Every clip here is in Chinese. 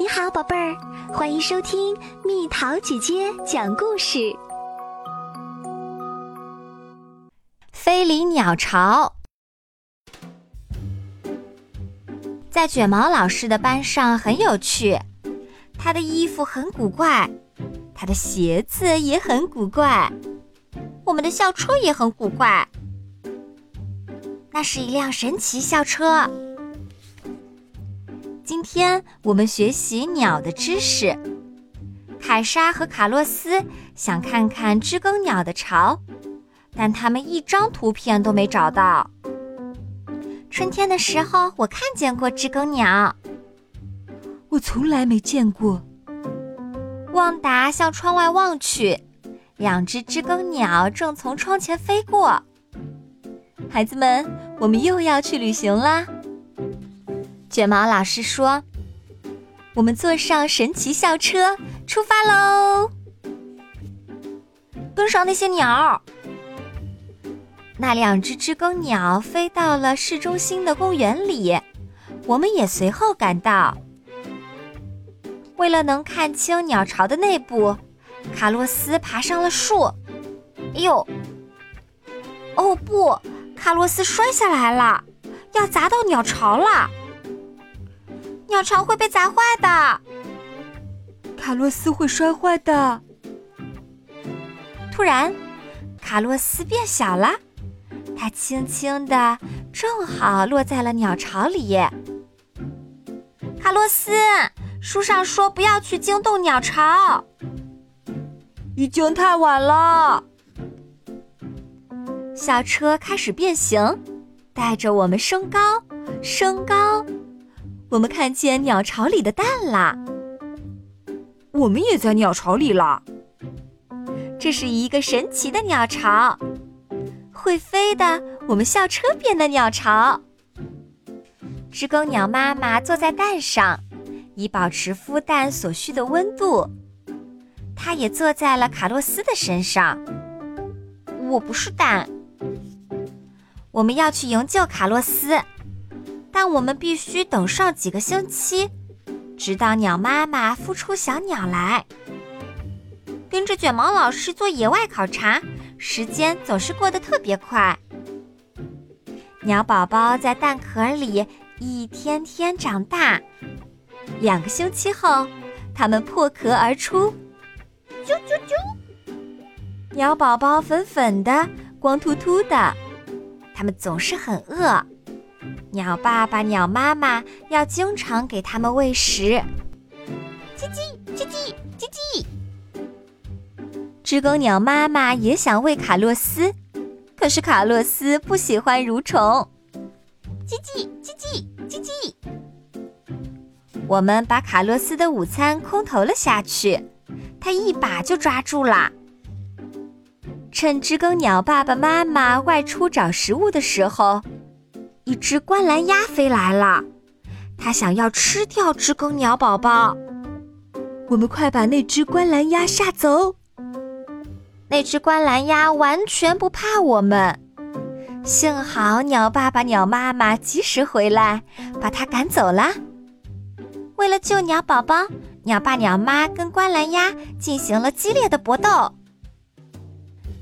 你好，宝贝儿，欢迎收听蜜桃姐姐讲故事。飞离鸟巢，在卷毛老师的班上很有趣。他的衣服很古怪，他的鞋子也很古怪，我们的校车也很古怪。那是一辆神奇校车。今天我们学习鸟的知识。凯莎和卡洛斯想看看知更鸟的巢，但他们一张图片都没找到。春天的时候，我看见过知更鸟，我从来没见过。旺达向窗外望去，两只知更鸟正从窗前飞过。孩子们，我们又要去旅行啦！卷毛老师说：“我们坐上神奇校车，出发喽！跟上那些鸟。”那两只知更鸟飞到了市中心的公园里，我们也随后赶到。为了能看清鸟巢的内部，卡洛斯爬上了树。哎呦！哦不，卡洛斯摔下来了，要砸到鸟巢了。鸟巢会被砸坏的，卡洛斯会摔坏的。突然，卡洛斯变小了，它轻轻的，正好落在了鸟巢里。卡洛斯，书上说不要去惊动鸟巢，已经太晚了。小车开始变形，带着我们升高，升高。我们看见鸟巢里的蛋啦！我们也在鸟巢里了。这是一个神奇的鸟巢，会飞的我们校车变的鸟巢。知更鸟妈妈坐在蛋上，以保持孵蛋所需的温度。它也坐在了卡洛斯的身上。我不是蛋。我们要去营救卡洛斯。但我们必须等上几个星期，直到鸟妈妈孵出小鸟来。跟着卷毛老师做野外考察，时间总是过得特别快。鸟宝宝在蛋壳里一天天长大，两个星期后，它们破壳而出。啾啾啾！鸟宝宝粉粉的，光秃秃的，它们总是很饿。鸟爸爸、鸟妈妈要经常给它们喂食。叽叽叽叽叽叽。知更鸟妈妈也想喂卡洛斯，可是卡洛斯不喜欢蠕虫。叽叽叽叽叽叽。我们把卡洛斯的午餐空投了下去，它一把就抓住了。趁知更鸟爸爸妈妈外出找食物的时候。一只观澜鸭飞来了，它想要吃掉知更鸟宝宝。我们快把那只观澜鸭吓走。那只观澜鸭完全不怕我们，幸好鸟爸爸、鸟妈妈及时回来，把它赶走了。为了救鸟宝宝，鸟爸鸟妈跟观澜鸭进行了激烈的搏斗。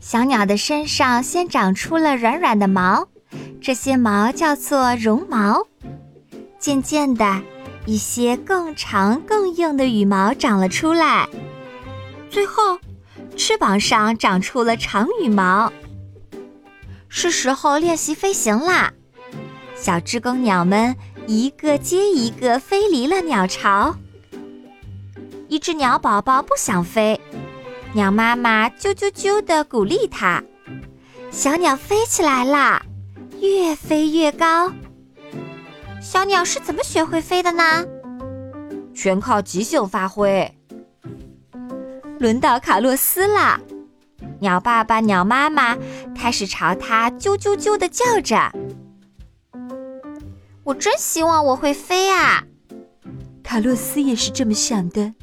小鸟的身上先长出了软软的毛。这些毛叫做绒毛，渐渐的，一些更长更硬的羽毛长了出来，最后，翅膀上长出了长羽毛。是时候练习飞行啦！小知更鸟们一个接一个飞离了鸟巢。一只鸟宝宝不想飞，鸟妈妈啾啾啾地鼓励它，小鸟飞起来啦！越飞越高，小鸟是怎么学会飞的呢？全靠即兴发挥。轮到卡洛斯了，鸟爸爸、鸟妈妈开始朝它啾啾啾的叫着。我真希望我会飞啊！卡洛斯也是这么想的。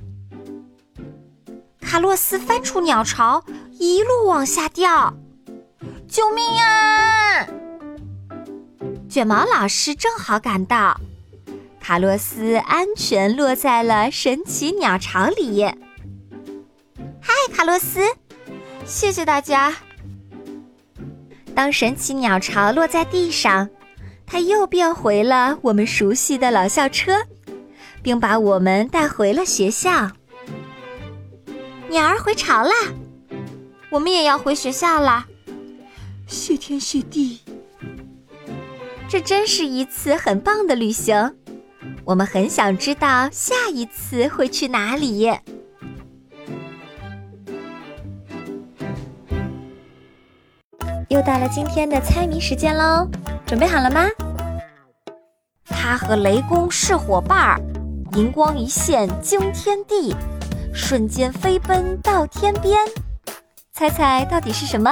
卡洛斯翻出鸟巢，一路往下掉，救命啊！卷毛老师正好赶到，卡洛斯安全落在了神奇鸟巢里。嗨，卡洛斯！谢谢大家。当神奇鸟巢落在地上，它又变回了我们熟悉的老校车，并把我们带回了学校。鸟儿回巢啦，我们也要回学校啦。谢天谢地，这真是一次很棒的旅行。我们很想知道下一次会去哪里。又到了今天的猜谜时间喽，准备好了吗？他和雷公是伙伴儿，银光一现惊天地，瞬间飞奔到天边。猜猜到底是什么？